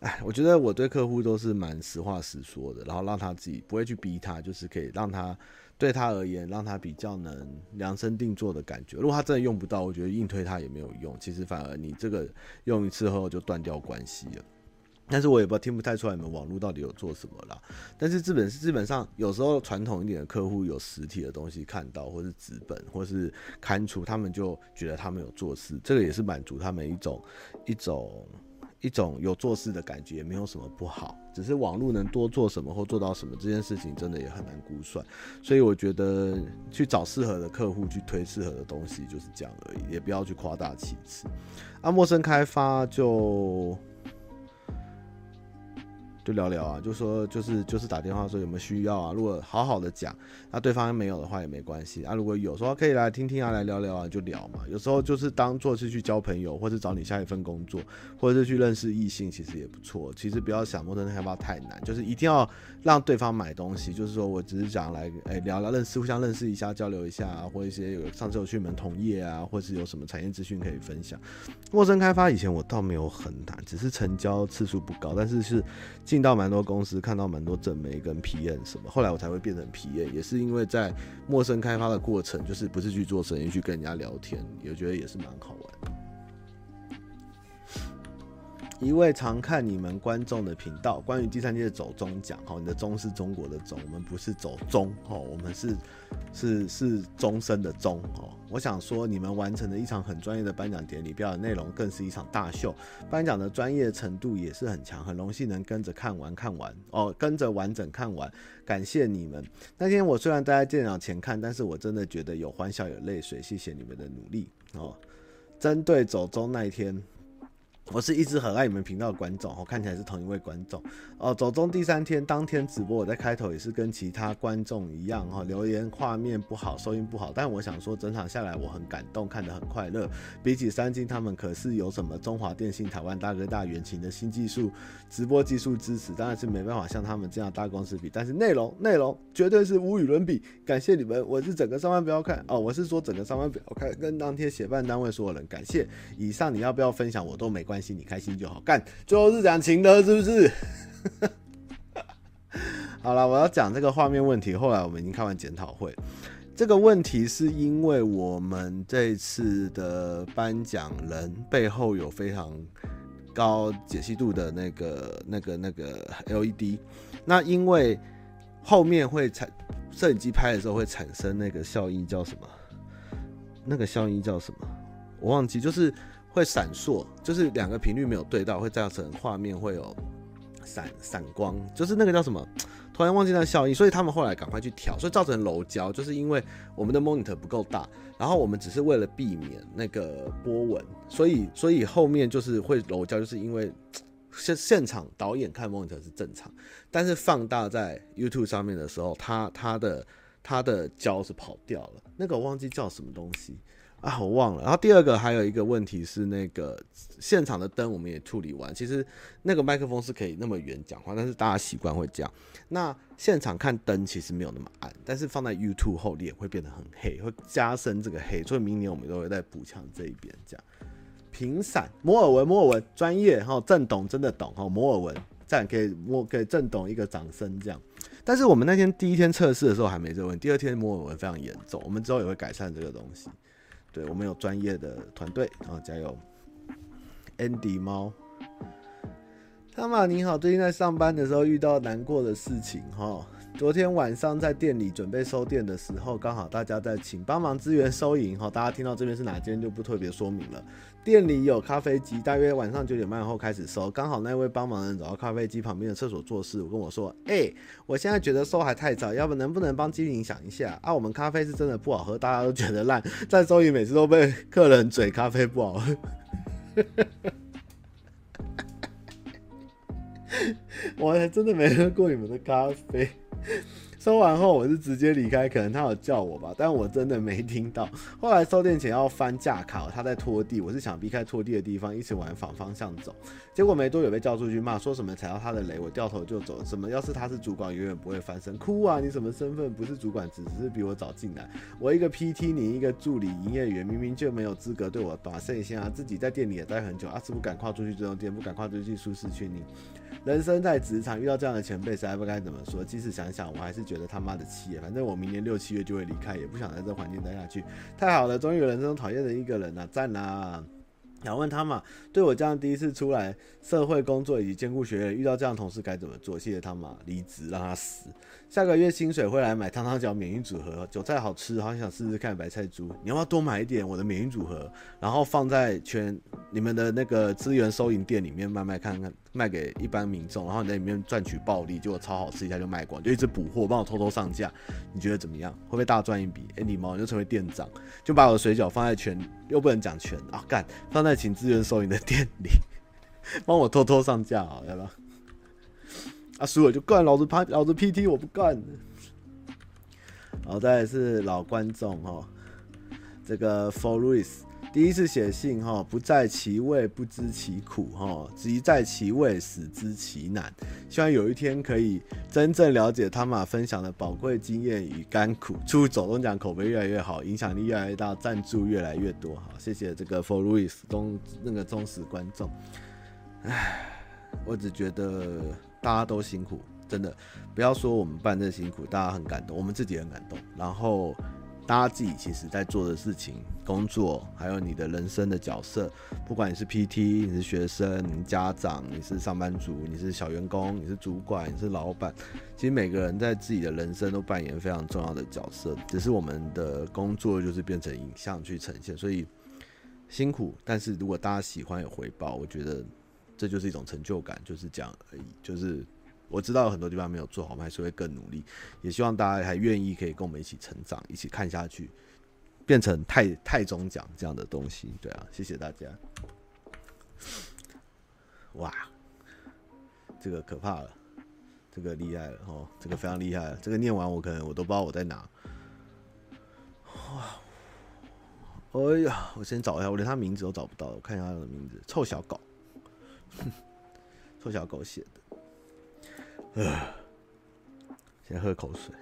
哎，我觉得我对客户都是蛮实话实说的，然后让他自己不会去逼他，就是可以让他对他而言，让他比较能量身定做的感觉。如果他真的用不到，我觉得硬推他也没有用。其实反而你这个用一次后就断掉关系了。但是我也不知道听不太出来你们网络到底有做什么啦。但是基本是基本上有时候传统一点的客户有实体的东西看到，或是纸本，或是刊出，他们就觉得他们有做事，这个也是满足他们一种一种一种有做事的感觉，也没有什么不好。只是网络能多做什么或做到什么这件事情，真的也很难估算。所以我觉得去找适合的客户去推适合的东西就是这样而已，也不要去夸大其词。啊，陌生开发就。就聊聊啊，就说就是就是打电话说有没有需要啊？如果好好的讲，那对方没有的话也没关系啊。如果有说可以来听听啊，来聊聊啊，就聊嘛。有时候就是当做是去交朋友，或者找你下一份工作，或者是去认识异性，其实也不错。其实不要想陌生开发太难，就是一定要让对方买东西。就是说我只是想来哎、聊聊认识，互相认识一下，交流一下啊，或一些有上次有去门同业啊，或是有什么产业资讯可以分享。陌生开发以前我倒没有很难，只是成交次数不高，但是是。进到蛮多公司，看到蛮多整媒跟 PM 什么，后来我才会变成 PM，也是因为在陌生开发的过程，就是不是去做生意，去跟人家聊天，也觉得也是蛮好一位常看你们观众的频道，关于第三届的走钟奖，哈，你的钟是中国的钟，我们不是走钟，哈，我们是是是终身的终，哈。我想说，你们完成了一场很专业的颁奖典礼，表演内容更是一场大秀，颁奖的专业程度也是很强，很荣幸能跟着看完看完哦，跟着完整看完，感谢你们。那天我虽然待在电脑前看，但是我真的觉得有欢笑有泪水，谢谢你们的努力哦。针对走钟那一天。我是一直很爱你们频道的观众，我看起来是同一位观众哦。走中第三天当天直播，我在开头也是跟其他观众一样哈，留言画面不好，收音不好，但我想说整场下来我很感动，看得很快乐。比起三金他们可是有什么中华电信、台湾大哥大、远勤的新技术、直播技术支持，当然是没办法像他们这样大公司比，但是内容内容绝对是无与伦比。感谢你们，我是整个上班不要看哦，我是说整个上班不要看，跟当天协办单位所有人感谢。以上你要不要分享我都没关。你开心就好，干，最后是讲情的，是不是？好了，我要讲这个画面问题。后来我们已经开完检讨会，这个问题是因为我们这次的颁奖人背后有非常高解析度的那个、那个、那个 LED，那因为后面会产摄影机拍的时候会产生那个效应，叫什么？那个效应叫什么？我忘记，就是。会闪烁，就是两个频率没有对到，会造成画面会有闪闪光，就是那个叫什么，突然忘记那个效应，所以他们后来赶快去调，所以造成楼焦，就是因为我们的 monitor 不够大，然后我们只是为了避免那个波纹，所以所以后面就是会楼焦，就是因为现现场导演看 monitor 是正常，但是放大在 YouTube 上面的时候，它它的它的焦是跑掉了，那个忘记叫什么东西。啊，我忘了。然后第二个还有一个问题是，那个现场的灯我们也处理完。其实那个麦克风是可以那么远讲话，但是大家习惯会这样。那现场看灯其实没有那么暗，但是放在 YouTube 后脸会变得很黑，会加深这个黑。所以明年我们都会再补强这一边。这样，频闪摩尔纹，摩尔纹专业哈，正懂真的懂哈，摩尔纹这样可以摩给正懂一个掌声这样。但是我们那天第一天测试的时候还没这个问题，第二天摩尔纹非常严重，我们之后也会改善这个东西。对，我们有专业的团队啊，加油！Andy 猫，汤玛你好，最近在上班的时候遇到难过的事情哈。昨天晚上在店里准备收店的时候，刚好大家在请帮忙支援收银哈。大家听到这边是哪间就不特别说明了。店里有咖啡机，大约晚上九点半后开始收。刚好那位帮忙人走到咖啡机旁边的厕所做事，我跟我说：“哎、我现在觉得收还太早，要不能不能帮经理想一下啊？我们咖啡是真的不好喝，大家都觉得烂，在收银每次都被客人嘴咖啡不好喝。”我还真的没喝过你们的咖啡。收完后我是直接离开，可能他有叫我吧，但我真的没听到。后来收店前要翻架卡，他在拖地，我是想避开拖地的地方，一直往反方向走。结果没多久被叫出去骂，说什么踩到他的雷，我掉头就走。什么要是他是主管，永远不会翻身。哭啊！你什么身份？不是主管，只是比我早进来。我一个 PT，你一个助理营业员，明明就没有资格对我打声先啊！自己在店里也待很久，啊，是不敢跨出去这种店，不敢跨出去舒适圈你。人生在职场遇到这样的前辈，实在不该怎么说。即使想想，我还是觉得他妈的气。反正我明年六七月就会离开，也不想在这环境待下去。太好了，终于有人生讨厌的一个人了，赞啦！想问他嘛，对我这样第一次出来社会工作以及兼顾学业，遇到这样同事该怎么做？谢谢他嘛，离职让他死。下个月薪水会来买汤汤饺免疫组合，韭菜好吃，好想试试看白菜猪。你要不要多买一点我的免疫组合，然后放在全你们的那个资源收银店里面卖卖看看，卖给一般民众，然后你在里面赚取暴利，结果超好吃，一下就卖光，就一直补货，帮我偷偷上架。你觉得怎么样？会不会大赚一笔？哎、你毛你就成为店长，就把我的水饺放在全，又不能讲全啊，干放在。请资源收银的店里，帮我偷偷上架好，要不要？啊，输了就干，老子拍，老子 PT，我不干。好，再来是老观众哈，这个 For Louis 第一次写信哈，不在其位不知其苦哈，即在其位死知其难。希望有一天可以真正了解他们分享的宝贵经验与甘苦。祝走钟奖口碑越来越好，影响力越来越大，赞助越来越多。好，谢谢这个 For Louis 忠那个忠实观众。唉，我只觉得大家都辛苦，真的不要说我们办这辛苦，大家很感动，我们自己很感动。然后。大家自己其实在做的事情、工作，还有你的人生的角色，不管你是 PT，你是学生，你是家长，你是上班族，你是小员工，你是主管，你是老板，其实每个人在自己的人生都扮演非常重要的角色。只是我们的工作就是变成影像去呈现，所以辛苦。但是如果大家喜欢有回报，我觉得这就是一种成就感，就是讲而已，就是。我知道有很多地方没有做好，我们还是会更努力。也希望大家还愿意可以跟我们一起成长，一起看下去，变成泰泰中奖这样的东西。对啊，谢谢大家。哇，这个可怕了，这个厉害了哦，这个非常厉害了。这个念完我可能我都不知道我在哪。哇，哎呀，我先找一下，我连他名字都找不到，我看一下他的名字，臭小狗，哼臭小狗写的。呃，先喝口水。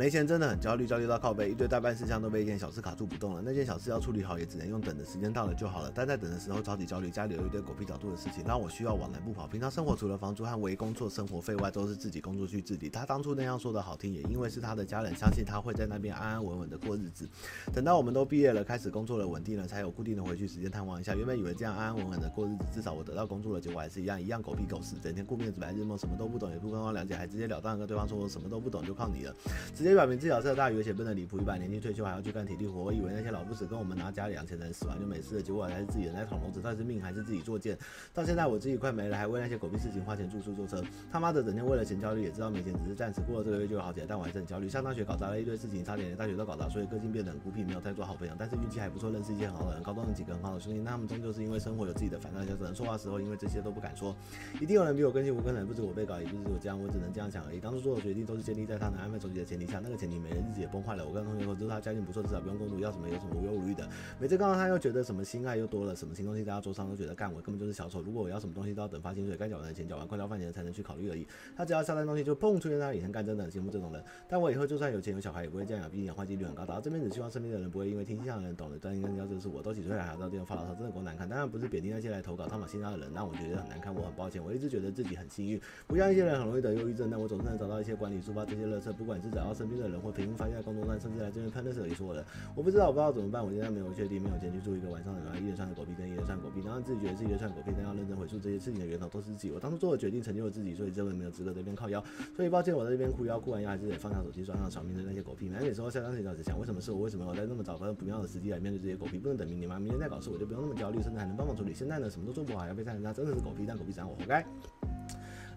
没钱真的很焦虑，焦虑到靠背，一堆大办事项都被一件小事卡住不动了。那件小事要处理好，也只能用等的，时间到了就好了。但在等的时候超级焦虑，家里有一堆狗屁角度的事情，让我需要往南不跑。平常生活除了房租和为工作生活费外，都是自己工作去自理。他当初那样说的好听，也因为是他的家人，相信他会在那边安安稳稳的过日子。等到我们都毕业了，开始工作了，稳定了，才有固定的回去时间探望一下。原本以为这样安安稳稳的过日子，至少我得到工作了，结果还是一样，一样狗屁狗事，整天顾面子白日梦，什么都不懂，也不跟我了解，还直截了当跟对方说我什么都不懂，就靠你了，直接表明自己是大。而且不能离谱，一百年纪退休还要去干体力活。我以为那些老不死跟我们拿家里养钱的人死完就没事了，结果还是自己人在捅娄子，到底是命还是自己作贱？到现在我自己快没了，还为那些狗屁事情花钱住宿坐车。他妈的，整天为了钱焦虑，也知道没钱只是暂时，过了这个月就会好起来，但我还是很焦虑。上大学搞砸了一堆事情，差点连大学都搞砸，所以个性变得很孤僻，没有太多好朋友。但是运气还不错，认识一些很好的人，高中有几个很好的兄弟。那他们终究是因为生活有自己的烦恼，就只能说话时候因为这些都不敢说。一定有人比我更幸福，可能不止我被搞，也不止我这样，我只能这样想而已。当初做的决定都是建立在他能安分守己的前提下，那个前提没了，日子也崩坏了。我跟同学。说知道他家境不错，至少不用工作，要什么有什么，无忧无虑的。每次看到他，又觉得什么心爱又多了，什么新东西在他桌上都觉得干，我根本就是小丑。如果我要什么东西，都要等发薪水，该缴完的钱缴完，快交饭钱才能去考虑而已。他只要下单东西就砰出现在那里，很干，真的很羡慕这种人。但我以后就算有钱有小孩，也不会这样养，毕竟氧化几率很高。打到这边只希望身边的人不会因为听气象的人懂了，但应该知道这是我。都几岁了还到电话发牢骚，真的够难看。当然不是贬低那些来投稿汤玛星家的人，让我觉得很难看，我很抱歉。我一直觉得自己很幸运，不像一些人很容易得忧郁症，但我总是能找到一些管理抒发这些乐色，不管是找到身边的人或凭空发现在工作上，甚至来这边喷的时候也说了。我不知道，我不知道怎么办。我现在没有确定，没有钱去住一个晚上的，然后一连串的狗屁跟一连串狗屁，然后自己觉得自己一连串狗屁，但要认真回溯这些事情的源头都是自己。我当初做的决定成就了自己，所以这回没有资格在这边靠腰。所以抱歉，我在这边哭腰，哭完腰还是得放下手机，刷上床面对那些狗屁。每每时候下当时想，想为什么是我？为什么我在那么早和不妙的时机来面对这些狗屁？不能等明年吗？明年再搞事，我就不用那么焦虑，甚至还能帮忙处理。现在呢，什么都做不好，要被人家真的是狗屁，但狗屁让我活该。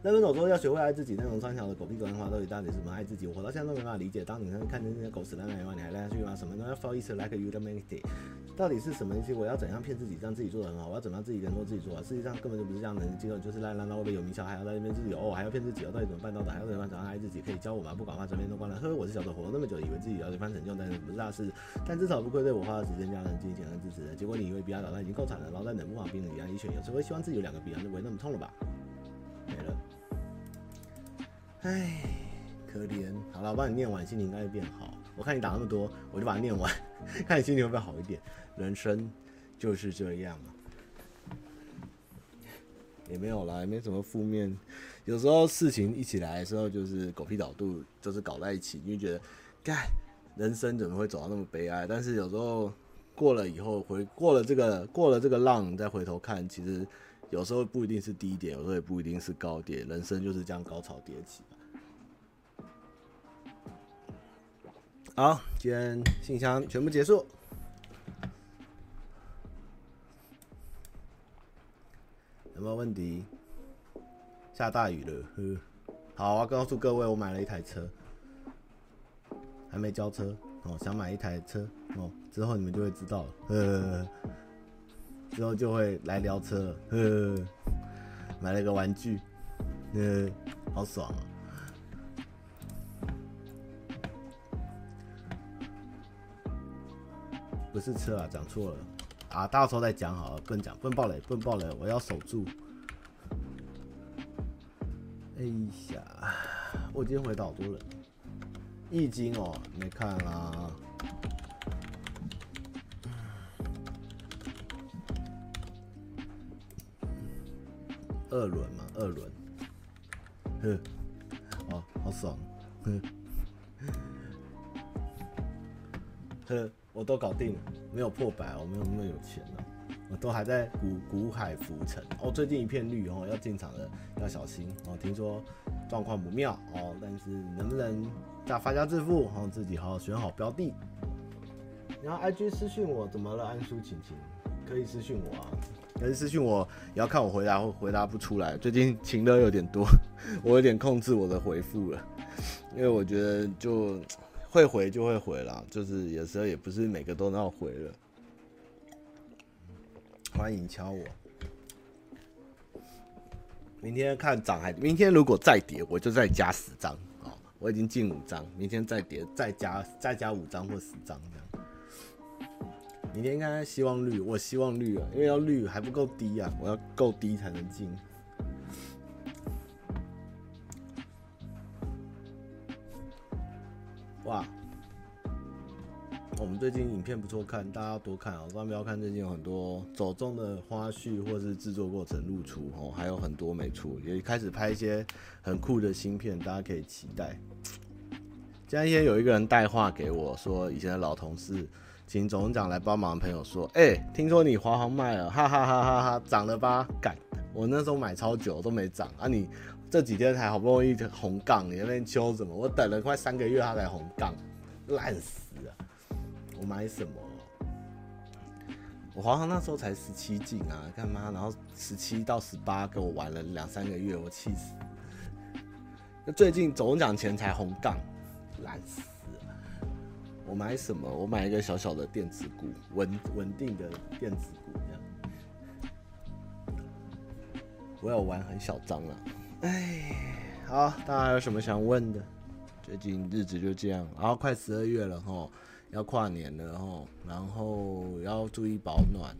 人们总说要学会爱自己，那种三条的狗屁鬼话到底到底是什么爱自己？我到现在都没办法理解。当你看见那些狗屎烂烂的话，你还赖下去吗？什么都要 fall is like you the many day，到底是什么东西？我要怎样骗自己，让自己做的很好？我要怎么样自己能够自己做好？事实上根本就不是这样的，结果就是烂烂到会被有名小，还要在那边自己哦，还要骗自己哦，到底怎么办到的？还要怎么样怎样爱自己？可以教我吗？不管话，整天都关了。呵呵，我是小丑，活了那么久，以为自己要一番成就，但是不是大事。但至少不愧对我花的时间、家人、金钱和支持的。结果你以为比他老大已经够惨了，老在冷不防冰冷一样一选，有时候会希望自己有两个鼻梁就不会那么痛了吧？没了。唉，可怜。好了，我帮你念完，心情应该会变好。我看你打那么多，我就把它念完，看你心情会不会好一点。人生就是这样嘛，也没有啦，也没什么负面。有时候事情一起来的时候，就是狗屁倒肚，就是搞在一起，你就觉得，该人生怎么会走到那么悲哀？但是有时候过了以后，回过了这个过了这个浪，再回头看，其实有时候不一定是低点，有时候也不一定是高点，人生就是这样高潮迭起。好，今天信箱全部结束。有没有问题？下大雨了，呵。好啊，告诉各位，我买了一台车，还没交车哦。想买一台车哦，之后你们就会知道了，呵。之后就会来聊车了，呵。买了个玩具，呃，好爽啊！不是车啊，讲错了啊！到时候再讲好了，不能讲，不能爆雷，不能爆雷，我要守住。哎呀，我今天回到好多人，易经哦，没看啦。二轮嘛，二轮，呵，哦，好爽，呵，呵。我都搞定了，没有破百，我没有那么有钱了，我都还在股股海浮沉哦。最近一片绿哦，要进场的要小心哦。听说状况不妙哦，但是能不能再发家致富哦，自己好好选好标的。然后 IG 私讯我怎么了？安叔晴晴可以私讯我啊，但是私讯我也要看我回答或回答不出来。最近情的有点多，我有点控制我的回复了，因为我觉得就。会回就会回啦，就是有时候也不是每个都能回了。欢迎敲我。明天看涨还，明天如果再跌，我就再加十张啊！我已经进五张，明天再跌再加再加五张或十张这样。明天应该希望绿，我希望绿啊，因为要绿还不够低啊，我要够低才能进。哇，我们最近影片不错看，大家要多看啊！千万不要看，最近有很多走中的花絮或是制作过程露出哦，还有很多没出，也开始拍一些很酷的新片，大家可以期待。前几天有一个人带话给我说，以前的老同事请总长来帮忙，朋友说，哎、欸，听说你华航卖了，哈哈哈哈哈，涨了吧？干，我那时候买超久都没涨啊你。这几天才好不容易红杠，你那边揪什么？我等了快三个月，他才红杠，烂死了！我买什么？我华航那时候才十七进啊，干嘛？然后十七到十八跟我玩了两三个月，我气死！那最近总奖前才红杠，烂死了！我买什么？我买一个小小的电子股，稳稳定的电子股这样。我有玩很小张啊。哎，好，大家有什么想问的？最近日子就这样，然后快十二月了吼，要跨年了吼，然后要注意保暖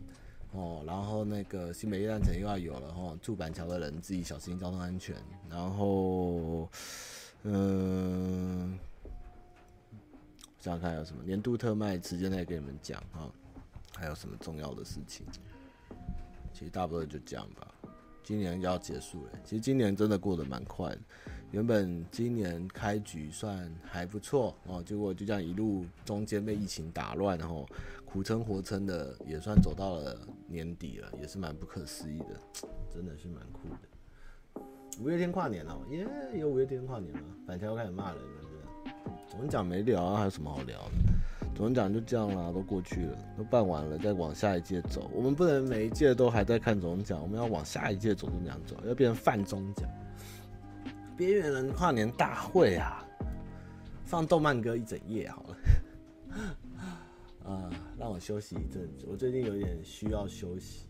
哦，然后那个新北夜诞城又要有了吼，住板桥的人自己小心交通安全，然后嗯，想想看有什么年度特卖时间内给你们讲哈，还有什么重要的事情？其实大部分就这样吧。今年要结束了，其实今年真的过得蛮快的。原本今年开局算还不错哦，结果就这样一路中间被疫情打乱，然后苦撑活撑的也算走到了年底了，也是蛮不可思议的，真的是蛮酷的。五月天跨年了，耶，有五月天跨年了，板桥开始骂人了，是吧？我们讲没聊啊，还有什么好聊的？总讲就这样啦，都过去了，都办完了，再往下一届走。我们不能每一届都还在看总奖，我们要往下一届走，这样走，要变成泛总奖。边缘人跨年大会啊，放动漫歌一整夜好了。啊，让我休息一阵子，我最近有点需要休息。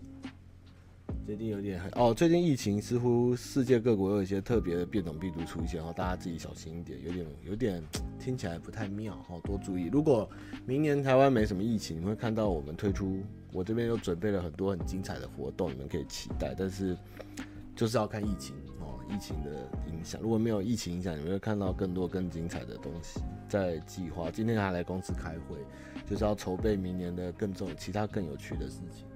最近有点很哦，最近疫情似乎世界各国有一些特别的变种病毒出现，然后，大家自己小心一点，有点有点听起来不太妙，哦，多注意。如果明年台湾没什么疫情，你会看到我们推出，我这边又准备了很多很精彩的活动，你们可以期待。但是就是要看疫情哦，疫情的影响。如果没有疫情影响，你们会看到更多更精彩的东西在计划。今天还来公司开会，就是要筹备明年的更重其他更有趣的事情。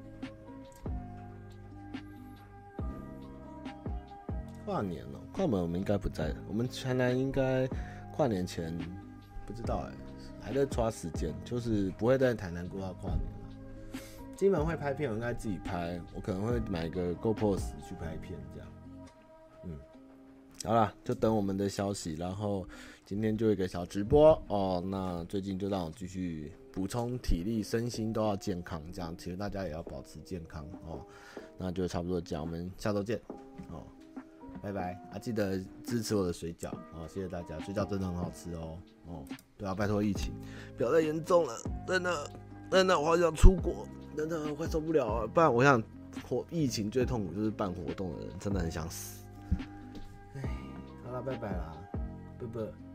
跨年了，跨年我们应该不在，我们台南应该跨年前不知道哎、还在抓时间，就是不会在台南过到跨年了。金门会拍片，我应该自己拍，我可能会买个 GoPro 去拍片这样。嗯，好了，就等我们的消息，然后今天就一个小直播哦。那最近就让我继续补充体力，身心都要健康，这样其实大家也要保持健康哦。那就差不多这样，我们下周见哦。拜拜啊！记得支持我的水饺哦，谢谢大家，水饺真的很好吃哦哦。对啊，拜托疫情不要再严重了，真的真的，我好想出国，真的快受不了了。不然我想活疫情最痛苦就是办活动的人，真的很想死。哎，好了，拜拜啦，拜拜。